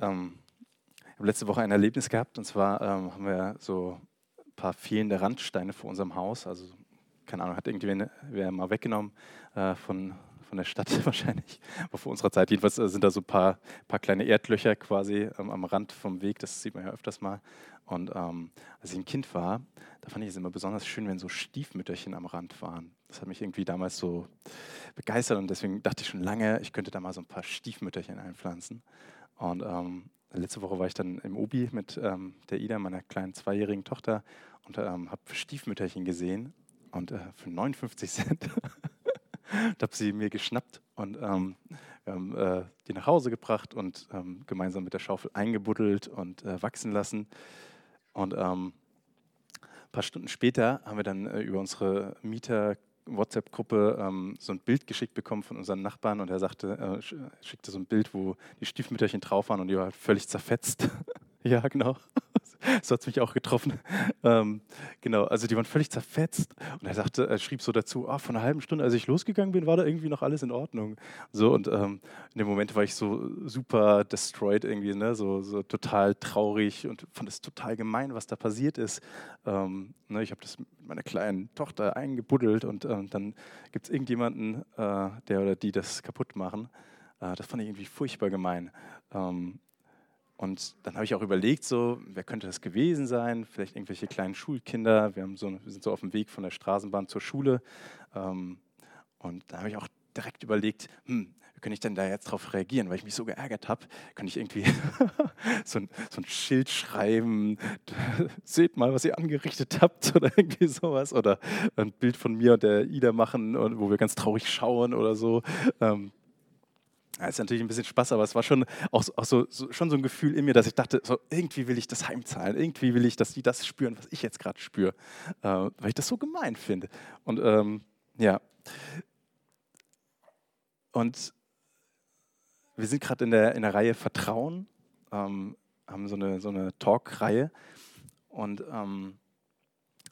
Ähm, ich habe letzte Woche ein Erlebnis gehabt und zwar ähm, haben wir so ein paar fehlende Randsteine vor unserem Haus. Also, keine Ahnung, hat irgendwer mal weggenommen äh, von, von der Stadt wahrscheinlich. Aber vor unserer Zeit, jedenfalls äh, sind da so ein paar, paar kleine Erdlöcher quasi ähm, am Rand vom Weg. Das sieht man ja öfters mal. Und ähm, als ich ein Kind war, da fand ich es immer besonders schön, wenn so Stiefmütterchen am Rand waren. Das hat mich irgendwie damals so begeistert und deswegen dachte ich schon lange, ich könnte da mal so ein paar Stiefmütterchen einpflanzen. Und ähm, letzte Woche war ich dann im Obi mit ähm, der Ida, meiner kleinen zweijährigen Tochter, und ähm, habe Stiefmütterchen gesehen und äh, für 59 Cent habe sie mir geschnappt und ähm, wir haben äh, die nach Hause gebracht und ähm, gemeinsam mit der Schaufel eingebuddelt und äh, wachsen lassen. Und ähm, ein paar Stunden später haben wir dann äh, über unsere Mieter WhatsApp-Gruppe ähm, so ein Bild geschickt bekommen von unseren Nachbarn und er sagte, äh, schickte so ein Bild, wo die Stiefmütterchen drauf waren und die war völlig zerfetzt. ja, genau. so hat es mich auch getroffen. Ähm, genau, also die waren völlig zerfetzt. Und er sagte, er schrieb so dazu, ah, von einer halben Stunde, als ich losgegangen bin, war da irgendwie noch alles in Ordnung. So, und ähm, in dem Moment war ich so super destroyed irgendwie, ne? so, so total traurig und fand es total gemein, was da passiert ist. Ähm, ne? Ich habe das mit meiner kleinen Tochter eingebuddelt und ähm, dann gibt es irgendjemanden, äh, der oder die das kaputt machen. Äh, das fand ich irgendwie furchtbar gemein. Ähm, und dann habe ich auch überlegt, so, wer könnte das gewesen sein? Vielleicht irgendwelche kleinen Schulkinder. Wir, haben so, wir sind so auf dem Weg von der Straßenbahn zur Schule. Ähm, und da habe ich auch direkt überlegt, hm, wie kann ich denn da jetzt drauf reagieren? Weil ich mich so geärgert habe, kann ich irgendwie so, ein, so, ein, Schild schreiben, seht mal, was ihr angerichtet habt oder irgendwie sowas. Oder ein Bild von mir und der Ida machen, wo wir ganz traurig schauen oder so. Ähm, das ist natürlich ein bisschen Spaß, aber es war schon auch, auch so, so, schon so ein Gefühl in mir, dass ich dachte, so, irgendwie will ich das heimzahlen, irgendwie will ich, dass die das spüren, was ich jetzt gerade spüre, äh, weil ich das so gemein finde. Und ähm, ja, und wir sind gerade in der, in der Reihe Vertrauen, ähm, haben so eine, so eine Talk-Reihe und ähm,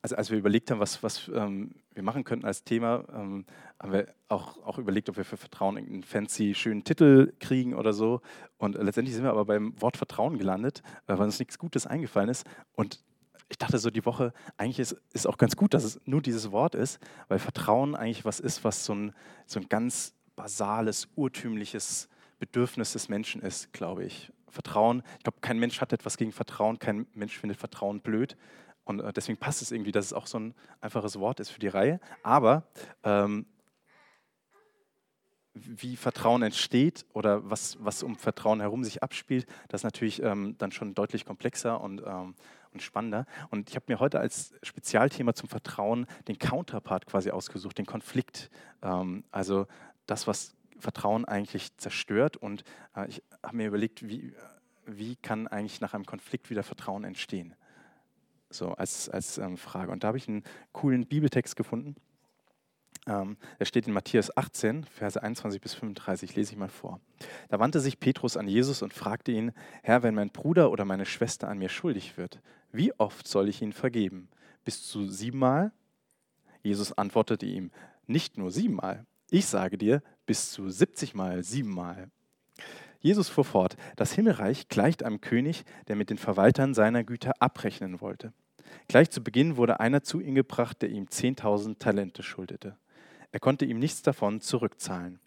also als wir überlegt haben, was, was ähm, wir machen könnten als Thema, ähm, haben wir auch, auch überlegt, ob wir für Vertrauen einen fancy, schönen Titel kriegen oder so. Und letztendlich sind wir aber beim Wort Vertrauen gelandet, weil uns nichts Gutes eingefallen ist. Und ich dachte so die Woche, eigentlich ist es auch ganz gut, dass es nur dieses Wort ist, weil Vertrauen eigentlich was ist, was so ein, so ein ganz basales, urtümliches Bedürfnis des Menschen ist, glaube ich. Vertrauen, ich glaube, kein Mensch hat etwas gegen Vertrauen, kein Mensch findet Vertrauen blöd. Und äh, deswegen passt es irgendwie, dass es auch so ein einfaches Wort ist für die Reihe. Aber ähm, wie Vertrauen entsteht oder was, was um Vertrauen herum sich abspielt, das ist natürlich ähm, dann schon deutlich komplexer und, ähm, und spannender. Und ich habe mir heute als Spezialthema zum Vertrauen den Counterpart quasi ausgesucht, den Konflikt. Ähm, also das, was Vertrauen eigentlich zerstört. Und äh, ich habe mir überlegt, wie, wie kann eigentlich nach einem Konflikt wieder Vertrauen entstehen? So als, als ähm, Frage. Und da habe ich einen coolen Bibeltext gefunden. Ähm, der steht in Matthäus 18, Verse 21 bis 35, lese ich mal vor. Da wandte sich Petrus an Jesus und fragte ihn, Herr, wenn mein Bruder oder meine Schwester an mir schuldig wird, wie oft soll ich ihn vergeben? Bis zu siebenmal? Jesus antwortete ihm, nicht nur siebenmal, ich sage dir, bis zu siebzigmal, siebenmal. Jesus fuhr fort, das Himmelreich gleicht einem König, der mit den Verwaltern seiner Güter abrechnen wollte. Gleich zu Beginn wurde einer zu ihm gebracht, der ihm 10.000 Talente schuldete. Er konnte ihm nichts davon zurückzahlen.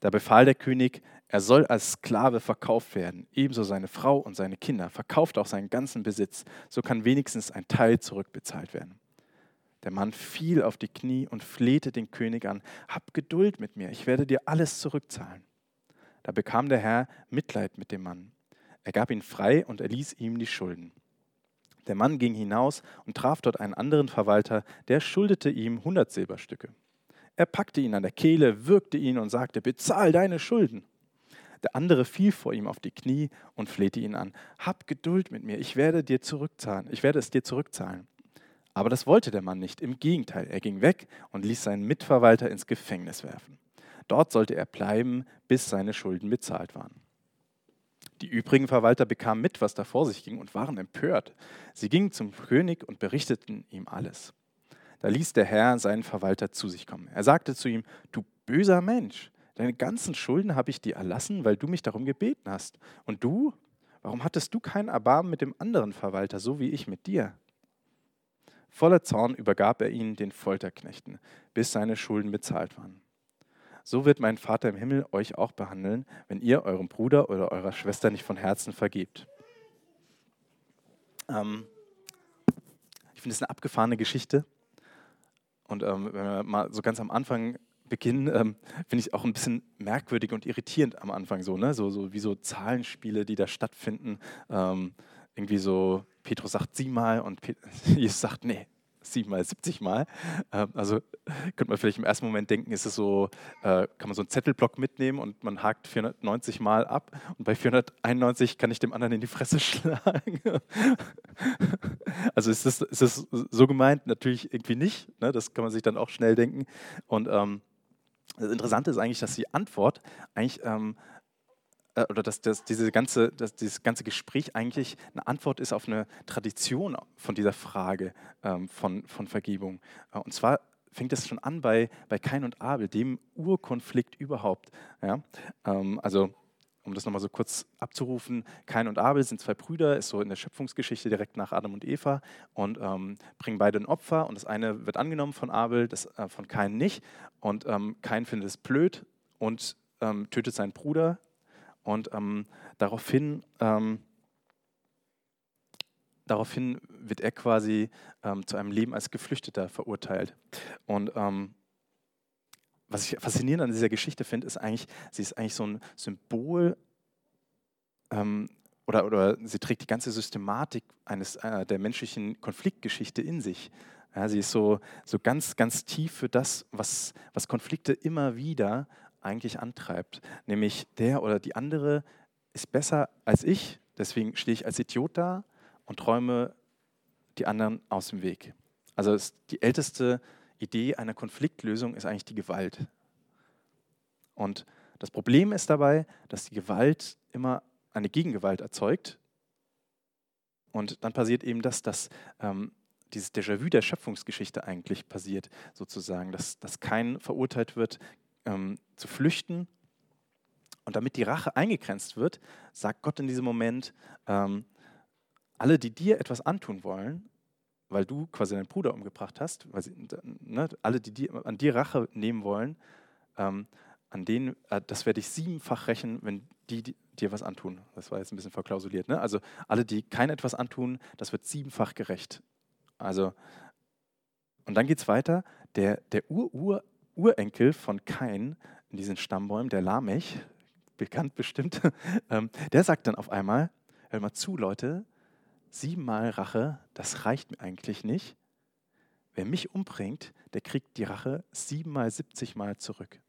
Da befahl der König, er soll als Sklave verkauft werden, ebenso seine Frau und seine Kinder, verkauft auch seinen ganzen Besitz, so kann wenigstens ein Teil zurückbezahlt werden. Der Mann fiel auf die Knie und flehte den König an, hab Geduld mit mir, ich werde dir alles zurückzahlen. Da bekam der Herr Mitleid mit dem Mann. Er gab ihn frei und erließ ihm die Schulden. Der Mann ging hinaus und traf dort einen anderen Verwalter, der schuldete ihm hundert Silberstücke. Er packte ihn an der Kehle, würgte ihn und sagte, bezahl deine Schulden. Der andere fiel vor ihm auf die Knie und flehte ihn an, hab Geduld mit mir, ich werde dir zurückzahlen, ich werde es dir zurückzahlen. Aber das wollte der Mann nicht, im Gegenteil, er ging weg und ließ seinen Mitverwalter ins Gefängnis werfen. Dort sollte er bleiben, bis seine Schulden bezahlt waren. Die übrigen Verwalter bekamen mit, was da vor sich ging, und waren empört. Sie gingen zum König und berichteten ihm alles. Da ließ der Herr seinen Verwalter zu sich kommen. Er sagte zu ihm, du böser Mensch, deine ganzen Schulden habe ich dir erlassen, weil du mich darum gebeten hast. Und du, Warum hattest du kein Erbarmen mit dem anderen Verwalter, so wie ich mit dir? Voller Zorn übergab er ihn den Folterknechten, bis seine Schulden bezahlt waren. So wird mein Vater im Himmel euch auch behandeln, wenn ihr eurem Bruder oder eurer Schwester nicht von Herzen vergebt. Ähm, ich finde es eine abgefahrene Geschichte. Und ähm, wenn wir mal so ganz am Anfang beginnen, ähm, finde ich auch ein bisschen merkwürdig und irritierend am Anfang so, ne? so, so wie so Zahlenspiele, die da stattfinden. Ähm, irgendwie so, Petrus sagt siebenmal und Jesus sagt, nee, siebenmal, 70 Mal. Ähm, also könnte man vielleicht im ersten Moment denken, ist es so, äh, kann man so einen Zettelblock mitnehmen und man hakt 490 Mal ab und bei 491 kann ich dem anderen in die Fresse schlagen. also ist das, ist das so gemeint? Natürlich irgendwie nicht. Ne? Das kann man sich dann auch schnell denken. Und ähm, das Interessante ist eigentlich, dass die Antwort eigentlich ähm, äh, oder dass, dass, diese ganze, dass dieses ganze Gespräch eigentlich eine Antwort ist auf eine Tradition von dieser Frage ähm, von, von Vergebung. Äh, und zwar fängt es schon an bei, bei Kain und Abel, dem Urkonflikt überhaupt. Ja? Ähm, also um das nochmal so kurz abzurufen, Kain und Abel sind zwei Brüder, ist so in der Schöpfungsgeschichte direkt nach Adam und Eva und ähm, bringen beide ein Opfer und das eine wird angenommen von Abel, das äh, von Kain nicht und ähm, Kain findet es blöd und ähm, tötet seinen Bruder und ähm, daraufhin, ähm, daraufhin wird er quasi ähm, zu einem Leben als Geflüchteter verurteilt. Und ähm, was ich faszinierend an dieser Geschichte finde, ist eigentlich, sie ist eigentlich so ein Symbol ähm, oder, oder sie trägt die ganze Systematik eines, äh, der menschlichen Konfliktgeschichte in sich. Ja, sie ist so, so ganz, ganz tief für das, was, was Konflikte immer wieder eigentlich antreibt. Nämlich der oder die andere ist besser als ich, deswegen stehe ich als Idiot da und träume die anderen aus dem Weg. Also die älteste Idee einer Konfliktlösung ist eigentlich die Gewalt. Und das Problem ist dabei, dass die Gewalt immer eine Gegengewalt erzeugt. Und dann passiert eben das, dass ähm, dieses Déjà-vu der Schöpfungsgeschichte eigentlich passiert, sozusagen, dass, dass kein verurteilt wird, ähm, zu flüchten. Und damit die Rache eingegrenzt wird, sagt Gott in diesem Moment, ähm, alle, die dir etwas antun wollen, weil du quasi deinen Bruder umgebracht hast, weil sie, ne, alle, die dir, an dir Rache nehmen wollen, ähm, an denen, äh, das werde ich siebenfach rächen, wenn die, die, dir was antun. Das war jetzt ein bisschen verklausuliert. Ne? Also alle, die kein etwas antun, das wird siebenfach gerecht. Also, und dann geht es weiter. Der, der Ur-Ur Urenkel von Kain in diesen Stammbäumen, der Lamech, bekannt bestimmt, ähm, der sagt dann auf einmal, hör mal zu, Leute, siebenmal Rache, das reicht mir eigentlich nicht. Wer mich umbringt, der kriegt die Rache siebenmal, siebzigmal zurück.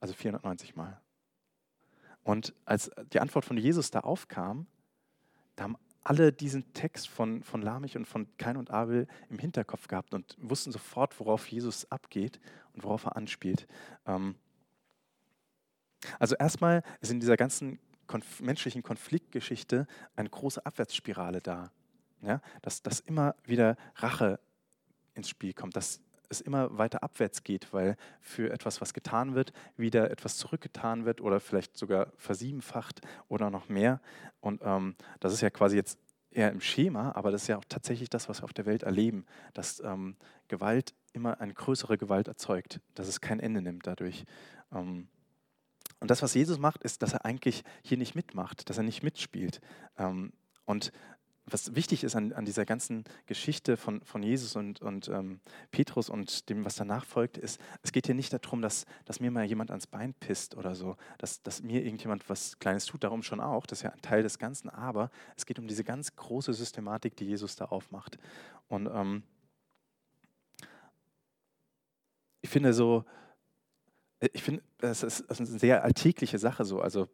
Also 490 Mal. Und als die Antwort von Jesus da aufkam, da haben alle diesen Text von, von Lamech und von Kain und Abel im Hinterkopf gehabt und wussten sofort, worauf Jesus abgeht und worauf er anspielt. Ähm also erstmal ist in dieser ganzen konf menschlichen Konfliktgeschichte eine große Abwärtsspirale da. Ja? Dass, dass immer wieder Rache ins Spiel kommt, dass es immer weiter abwärts geht, weil für etwas, was getan wird, wieder etwas zurückgetan wird oder vielleicht sogar versiebenfacht oder noch mehr. Und ähm, das ist ja quasi jetzt eher im Schema, aber das ist ja auch tatsächlich das, was wir auf der Welt erleben, dass ähm, Gewalt immer eine größere Gewalt erzeugt, dass es kein Ende nimmt dadurch. Ähm, und das, was Jesus macht, ist, dass er eigentlich hier nicht mitmacht, dass er nicht mitspielt. Ähm, und was wichtig ist an, an, dieser ganzen Geschichte von, von Jesus und, und ähm, Petrus und dem, was danach folgt, ist, es geht hier nicht darum, dass, dass mir mal jemand ans Bein pisst oder so, dass, dass mir irgendjemand was Kleines tut, darum schon auch, das ist ja ein Teil des Ganzen, aber es geht um diese ganz große Systematik, die Jesus da aufmacht. Und ähm, ich finde so, ich finde, es ist, ist eine sehr alltägliche Sache so, also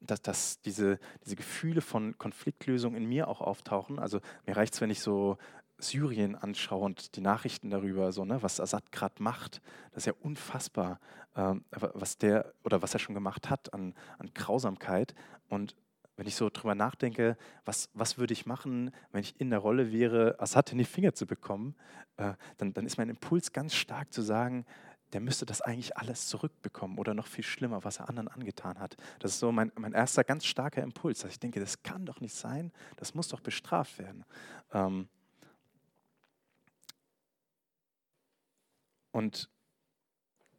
dass, dass diese, diese Gefühle von Konfliktlösung in mir auch auftauchen. Also mir reicht es, wenn ich so Syrien anschaue und die Nachrichten darüber, so, ne, was Assad gerade macht. Das ist ja unfassbar, ähm, was der oder was er schon gemacht hat an, an Grausamkeit. Und wenn ich so drüber nachdenke, was, was würde ich machen, wenn ich in der Rolle wäre, Assad in die Finger zu bekommen, äh, dann, dann ist mein Impuls ganz stark zu sagen, der müsste das eigentlich alles zurückbekommen oder noch viel schlimmer, was er anderen angetan hat. Das ist so mein, mein erster ganz starker Impuls, dass ich denke, das kann doch nicht sein, das muss doch bestraft werden. Ähm und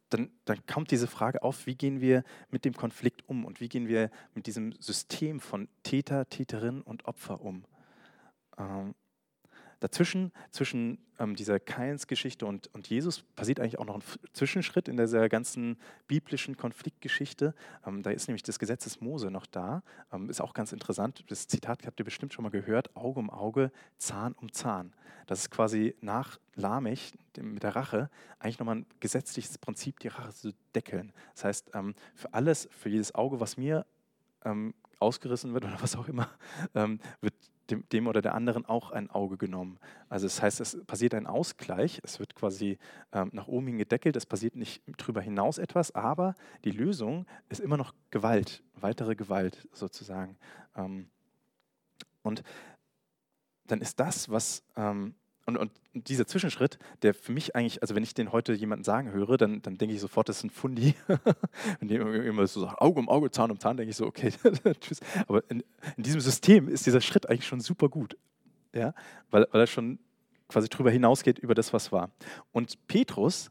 dann, dann kommt diese Frage auf, wie gehen wir mit dem Konflikt um und wie gehen wir mit diesem System von Täter, Täterin und Opfer um. Ähm, dazwischen, zwischen ähm, dieser Kains-Geschichte und, und Jesus, passiert eigentlich auch noch ein Zwischenschritt in dieser ganzen biblischen Konfliktgeschichte. Ähm, da ist nämlich das Gesetz des Mose noch da. Ähm, ist auch ganz interessant. Das Zitat habt ihr bestimmt schon mal gehört: Auge um Auge, Zahn um Zahn. Das ist quasi nach Lamech mit der Rache eigentlich nochmal ein gesetzliches Prinzip, die Rache zu deckeln. Das heißt, ähm, für alles, für jedes Auge, was mir ähm, ausgerissen wird oder was auch immer, ähm, wird dem, dem, oder der anderen auch ein Auge genommen. Also das heißt, es passiert ein Ausgleich, es wird quasi ähm, nach oben hin gedeckelt, es passiert nicht darüber hinaus etwas, aber die Lösung ist immer noch Gewalt, weitere Gewalt sozusagen. Ähm, und dann ist das, was ähm, und, und, dieser Zwischenschritt, der für mich eigentlich, also wenn ich den heute jemanden sagen höre, dann, dann denke ich sofort, das ist ein Fundi. wenn immer so sagt, Auge um Auge, Zahn um Zahn, denke ich so, okay, tschüss. Aber in, in, diesem System ist dieser Schritt eigentlich schon super gut. Ja? Weil, weil er schon quasi darüber hinausgeht, über das, was war. Und Petrus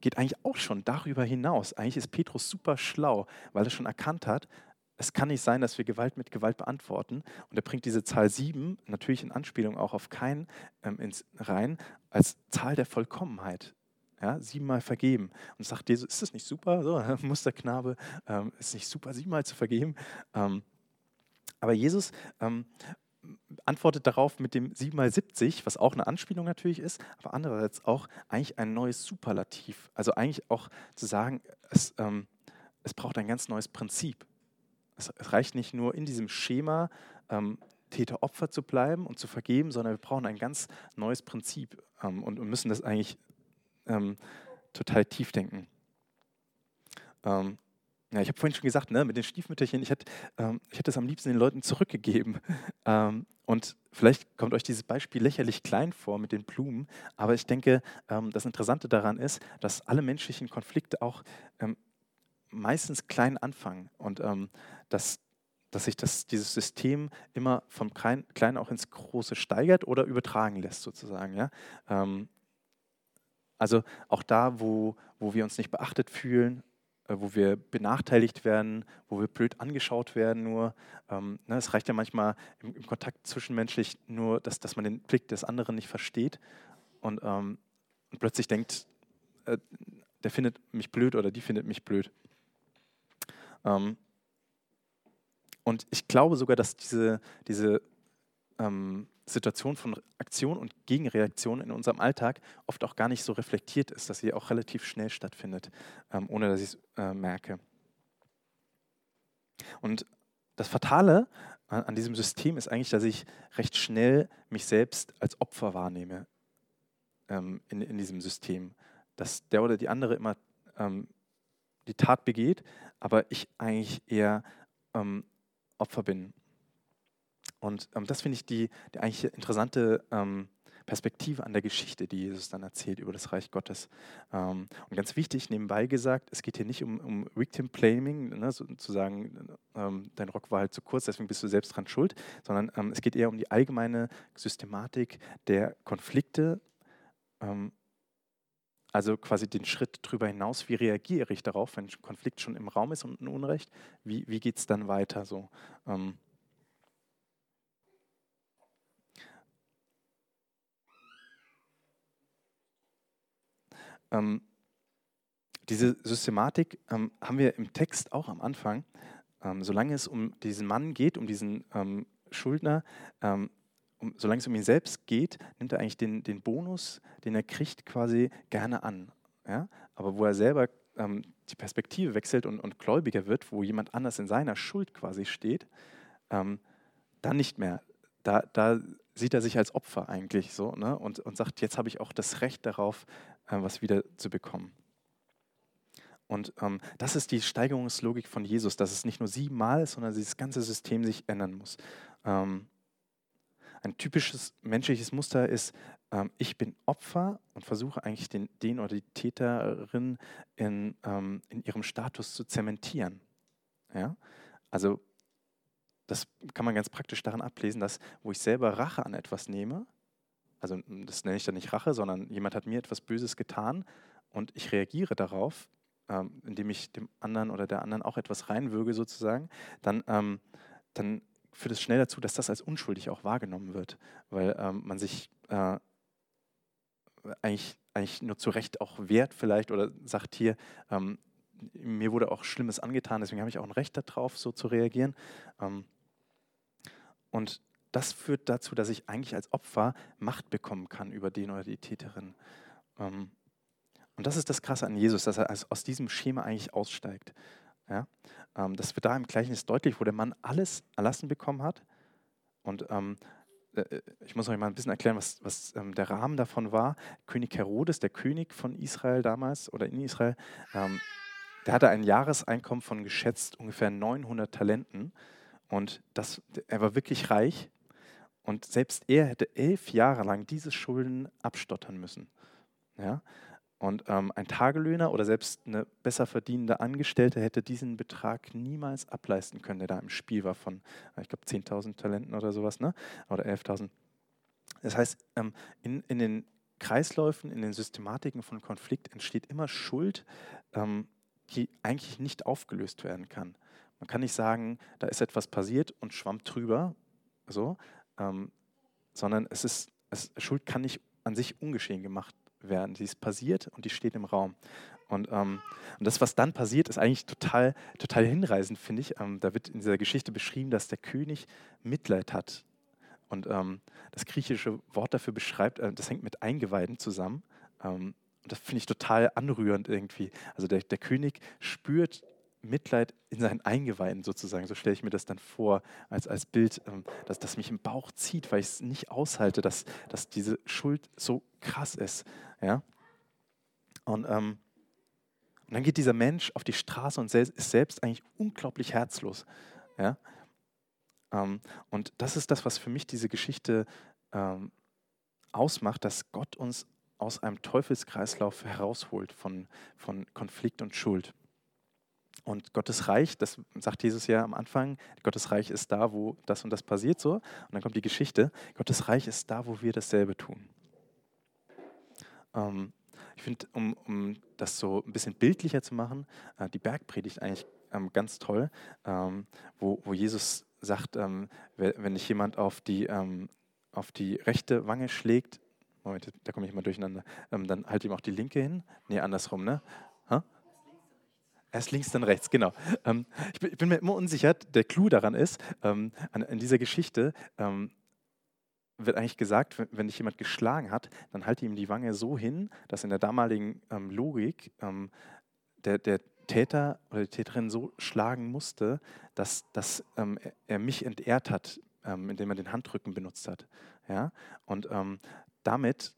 geht eigentlich auch schon darüber hinaus. Eigentlich ist Petrus super schlau, weil er schon erkannt hat, es kann nicht sein, dass wir Gewalt mit Gewalt beantworten. Und er bringt diese Zahl 7, natürlich in Anspielung auch auf kein ähm, ins, rein, als Zahl der Vollkommenheit. Ja, siebenmal vergeben. Und sagt Jesus, ist das nicht super? So, Musterknabe, ähm, ist nicht super, siebenmal zu vergeben? Ähm, aber Jesus ähm, antwortet darauf mit dem 7 mal 70, was auch eine Anspielung natürlich ist, aber andererseits auch eigentlich ein neues Superlativ. Also eigentlich auch zu sagen, es, ähm, es braucht ein ganz neues Prinzip. Es reicht nicht nur in diesem Schema, ähm, Täter-Opfer zu bleiben und zu vergeben, sondern wir brauchen ein ganz neues Prinzip ähm, und, und, müssen das eigentlich ähm, total tief denken. Ähm, ja, ich habe vorhin schon gesagt, ne, mit den Stiefmütterchen, ich hätte, ähm, ich es am liebsten den Leuten zurückgegeben. Ähm, und vielleicht kommt euch dieses Beispiel lächerlich klein vor mit den Blumen, aber ich denke, das Interessante daran ist, dass alle menschlichen Konflikte auch meistens klein anfangen und ähm, dass, dass sich das, dieses System immer vom Kleinen auch ins Große steigert oder übertragen lässt sozusagen. Ja? Ähm, also auch da, wo, wo wir uns nicht beachtet fühlen, äh, wo wir benachteiligt werden, wo wir blöd angeschaut werden nur. Ähm, ne, es reicht ja manchmal im, im, Kontakt zwischenmenschlich nur, dass, dass man den Blick des anderen nicht versteht und, ähm, und plötzlich denkt, äh, der findet mich blöd oder die findet mich blöd. Ähm, und ich glaube sogar, dass diese, diese ähm, Situation von Aktion und Gegenreaktion in unserem Alltag oft auch gar nicht so reflektiert ist, dass sie auch relativ schnell stattfindet, ähm, ohne dass ich es äh, merke. Und das Fatale an, an, diesem System ist eigentlich, dass ich recht schnell mich selbst als Opfer wahrnehme ähm, in, in diesem System. Dass der oder die andere immer ähm, die Tat begeht, aber ich eigentlich eher ähm, Opfer bin. Und ähm, das finde ich die, die eigentlich interessante ähm, Perspektive an der Geschichte, die Jesus dann erzählt über das Reich Gottes. Ähm, und ganz wichtig, nebenbei gesagt, es geht hier nicht um, um Victim Blaming, ne, so, zu ähm, dein Rock war halt zu kurz, deswegen bist du selbst dran schuld, sondern ähm, es geht eher um die allgemeine Systematik der Konflikte also quasi den Schritt darüber hinaus, wie reagiere ich darauf, wenn ein Konflikt schon im Raum ist und ein Unrecht, wie, wie geht es dann weiter so. Ähm ähm, diese Systematik ähm, haben wir im Text auch am Anfang. Ähm, solange es um diesen Mann geht, um diesen ähm, Schuldner, ähm, um, solange es um ihn selbst geht, nimmt er eigentlich den, den Bonus, den er kriegt, quasi gerne an. Ja? Aber wo er selber ähm, die Perspektive wechselt und, und gläubiger wird, wo jemand anders in seiner Schuld quasi steht, ähm, dann nicht mehr. Da, da sieht er sich als Opfer eigentlich so ne? und, und sagt, jetzt habe ich auch das Recht darauf, äh, was wieder zu bekommen. Und ähm, das ist die Steigerungslogik von Jesus, dass es nicht nur siebenmal ist, sondern dieses ganze System sich ändern muss. Ähm, ein typisches menschliches Muster ist, ähm, ich bin Opfer und versuche eigentlich den, den oder die Täterin in, ähm, in ihrem Status zu zementieren. Ja? Also das kann man ganz praktisch daran ablesen, dass wo ich selber Rache an etwas nehme, also das nenne ich dann nicht Rache, sondern jemand hat mir etwas Böses getan und ich reagiere darauf, ähm, indem ich dem anderen oder der anderen auch etwas reinwürge sozusagen, dann, ähm, dann führt es schnell dazu, dass das als unschuldig auch wahrgenommen wird, weil ähm, man sich äh, eigentlich, eigentlich nur zu Recht auch wehrt vielleicht oder sagt hier, ähm, mir wurde auch Schlimmes angetan, deswegen habe ich auch ein Recht darauf, so zu reagieren. Ähm, und das führt dazu, dass ich eigentlich als Opfer Macht bekommen kann über den oder die Täterin. Ähm, und das ist das Krasse an Jesus, dass er aus diesem Schema eigentlich aussteigt. Ja? Ähm, das wird da im Gleichnis deutlich, wo der Mann alles erlassen bekommen hat. Und ähm, äh, äh, ich muss euch mal ein bisschen erklären, was, was ähm, der Rahmen davon war. König Herodes, der König von Israel damals oder in Israel, ähm, der hatte ein Jahreseinkommen von geschätzt ungefähr 900 Talenten. Und das, er war wirklich reich. Und selbst er hätte elf Jahre lang diese Schulden abstottern müssen. Ja? Und ähm, ein Tagelöhner oder selbst eine besser verdienende Angestellte hätte diesen Betrag niemals ableisten können, der da im Spiel war von, äh, ich glaube, 10.000 Talenten oder sowas, ne? oder 11.000. Das heißt, ähm, in, in den Kreisläufen, in den Systematiken von Konflikt entsteht immer Schuld, ähm, die eigentlich nicht aufgelöst werden kann. Man kann nicht sagen, da ist etwas passiert und schwamm drüber, so, ähm, sondern es ist, es, Schuld kann nicht an sich ungeschehen gemacht werden. Sie ist passiert und die steht im Raum. Und, ähm, und das, was dann passiert, ist eigentlich total, total hinreißend, finde ich. Ähm, da wird in dieser Geschichte beschrieben, dass der König Mitleid hat. Und ähm, das griechische Wort dafür beschreibt, äh, das hängt mit Eingeweiden zusammen. Ähm, und das finde ich total anrührend irgendwie. Also der, der König spürt Mitleid in seinen Eingeweiden sozusagen. So stelle ich mir das dann vor als, als Bild, ähm, dass das mich im Bauch zieht, weil ich es nicht aushalte, dass, dass diese Schuld so krass ist. Ja? Und, ähm, und dann geht dieser Mensch auf die Straße und ist selbst eigentlich unglaublich herzlos. Ja? Ähm, und das ist das, was für mich diese Geschichte ähm, ausmacht, dass Gott uns aus einem Teufelskreislauf herausholt von, von Konflikt und Schuld. Und Gottes Reich, das sagt Jesus ja am Anfang, Gottes Reich ist da, wo das und das passiert so. Und dann kommt die Geschichte, Gottes Reich ist da, wo wir dasselbe tun. Ähm, ich finde, um, um das so ein bisschen bildlicher zu machen, äh, die Bergpredigt eigentlich ähm, ganz toll, ähm, wo, wo Jesus sagt, ähm, wenn dich jemand auf die, ähm, auf die rechte Wange schlägt, Moment, da komme ich mal durcheinander, ähm, dann halt ihm auch die linke hin. Nee, andersrum, ne? Erst links, dann rechts, genau. Ähm, ich, bin, ich, bin, mir immer unsicher. Der Clou daran ist, ähm, an, in dieser Geschichte ähm, wird eigentlich gesagt, wenn, wenn dich jemand geschlagen hat, dann halte ihm die Wange so hin, dass in der damaligen ähm, Logik ähm, der, der, Täter oder die Täterin so schlagen musste, dass, dass ähm, er mich entehrt hat, indem er den Handrücken benutzt hat. Ja? Und damit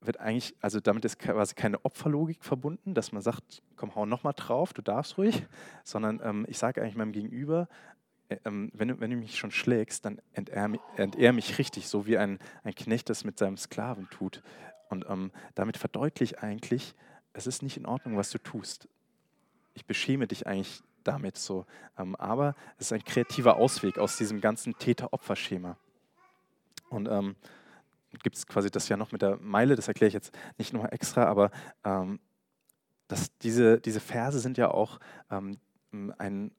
wird eigentlich, also damit ist quasi keine Opferlogik verbunden, dass man sagt, komm, hau nochmal drauf, du darfst ruhig, sondern ähm, ich sage eigentlich meinem Gegenüber, äh, ähm, wenn, du, wenn du mich schon schlägst, dann entehr, entehr mich richtig, so wie ein, ein Knecht das mit seinem Sklaven tut. Und ähm, damit verdeutlicht eigentlich, es ist nicht in Ordnung, was du tust. Ich beschäme dich eigentlich damit so. Ähm, aber es ist ein kreativer Ausweg aus diesem ganzen Täter-Opfer-Schema. Und ähm, gibt es quasi das ja noch mit der Meile, das erkläre ich jetzt nicht nochmal extra, aber ähm, das, diese, diese Verse sind ja auch ähm, ein,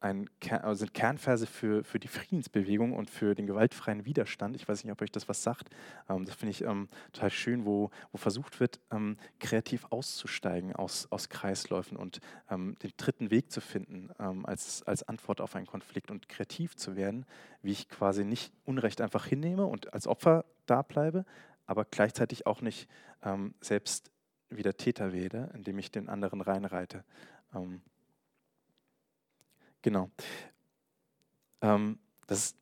ein, also sind Kernverse für, für die Friedensbewegung und für den gewaltfreien Widerstand. Ich weiß nicht, ob euch das was sagt. Ähm, das finde ich ähm, total schön, wo, wo versucht wird, ähm, kreativ auszusteigen aus, aus Kreisläufen und ähm, den dritten Weg zu finden ähm, als, als Antwort auf einen Konflikt und kreativ zu werden, wie ich quasi nicht Unrecht einfach hinnehme und als Opfer da bleibe, aber gleichzeitig auch nicht ähm, selbst wieder Täter werde, indem ich den anderen reinreite. Ähm, genau. Ähm, das ist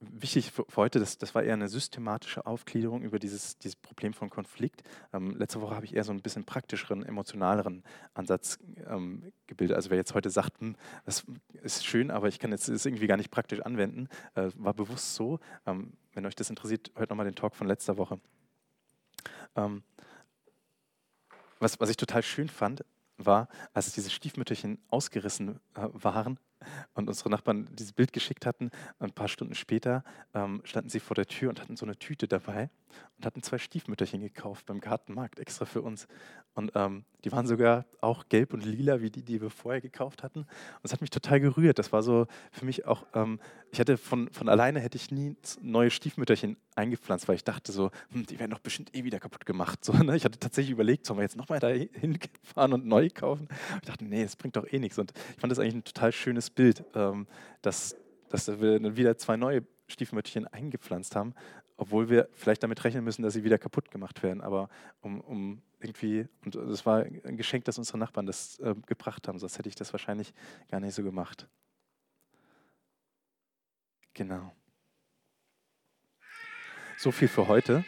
wichtig für, heute, das, das war eher eine systematische Aufgliederung über dieses, dieses Problem von Konflikt. Ähm, letzte Woche habe ich eher so ein bisschen praktischeren, emotionaleren Ansatz ähm, gebildet. Also wer jetzt heute sagt, hm, das ist schön, aber ich kann jetzt das irgendwie gar nicht praktisch anwenden, äh, war bewusst so. Ähm, wenn euch das interessiert, hört nochmal den Talk von letzter Woche. Ähm, was, was ich total schön fand, war, als diese Stiefmütterchen ausgerissen äh, waren und unsere Nachbarn dieses Bild geschickt hatten. Ein paar Stunden später ähm, standen sie vor der Tür und hatten so eine Tüte dabei und hatten zwei Stiefmütterchen gekauft beim Gartenmarkt extra für uns. Und ähm, die waren sogar auch gelb und lila wie die, die wir vorher gekauft hatten. Und es hat mich total gerührt. Das war so für mich auch, ähm, ich hätte von, von alleine hätte ich nie neue Stiefmütterchen eingepflanzt, weil ich dachte so, hm, die werden doch bestimmt eh wieder kaputt gemacht. So, ne? Ich hatte tatsächlich überlegt, sollen wir jetzt nochmal da hinfahren und neu kaufen? Ich dachte, nee, das bringt doch eh nichts. Und ich fand das eigentlich ein total schönes Bild, ähm, dass, dass wir wieder zwei neue Stiefmütterchen eingepflanzt haben, obwohl wir vielleicht damit rechnen müssen, dass sie wieder kaputt gemacht werden. Aber um, um irgendwie, und das war ein Geschenk, dass unsere Nachbarn das äh, gebracht haben, sonst hätte ich das wahrscheinlich gar nicht so gemacht. Genau. So viel für heute.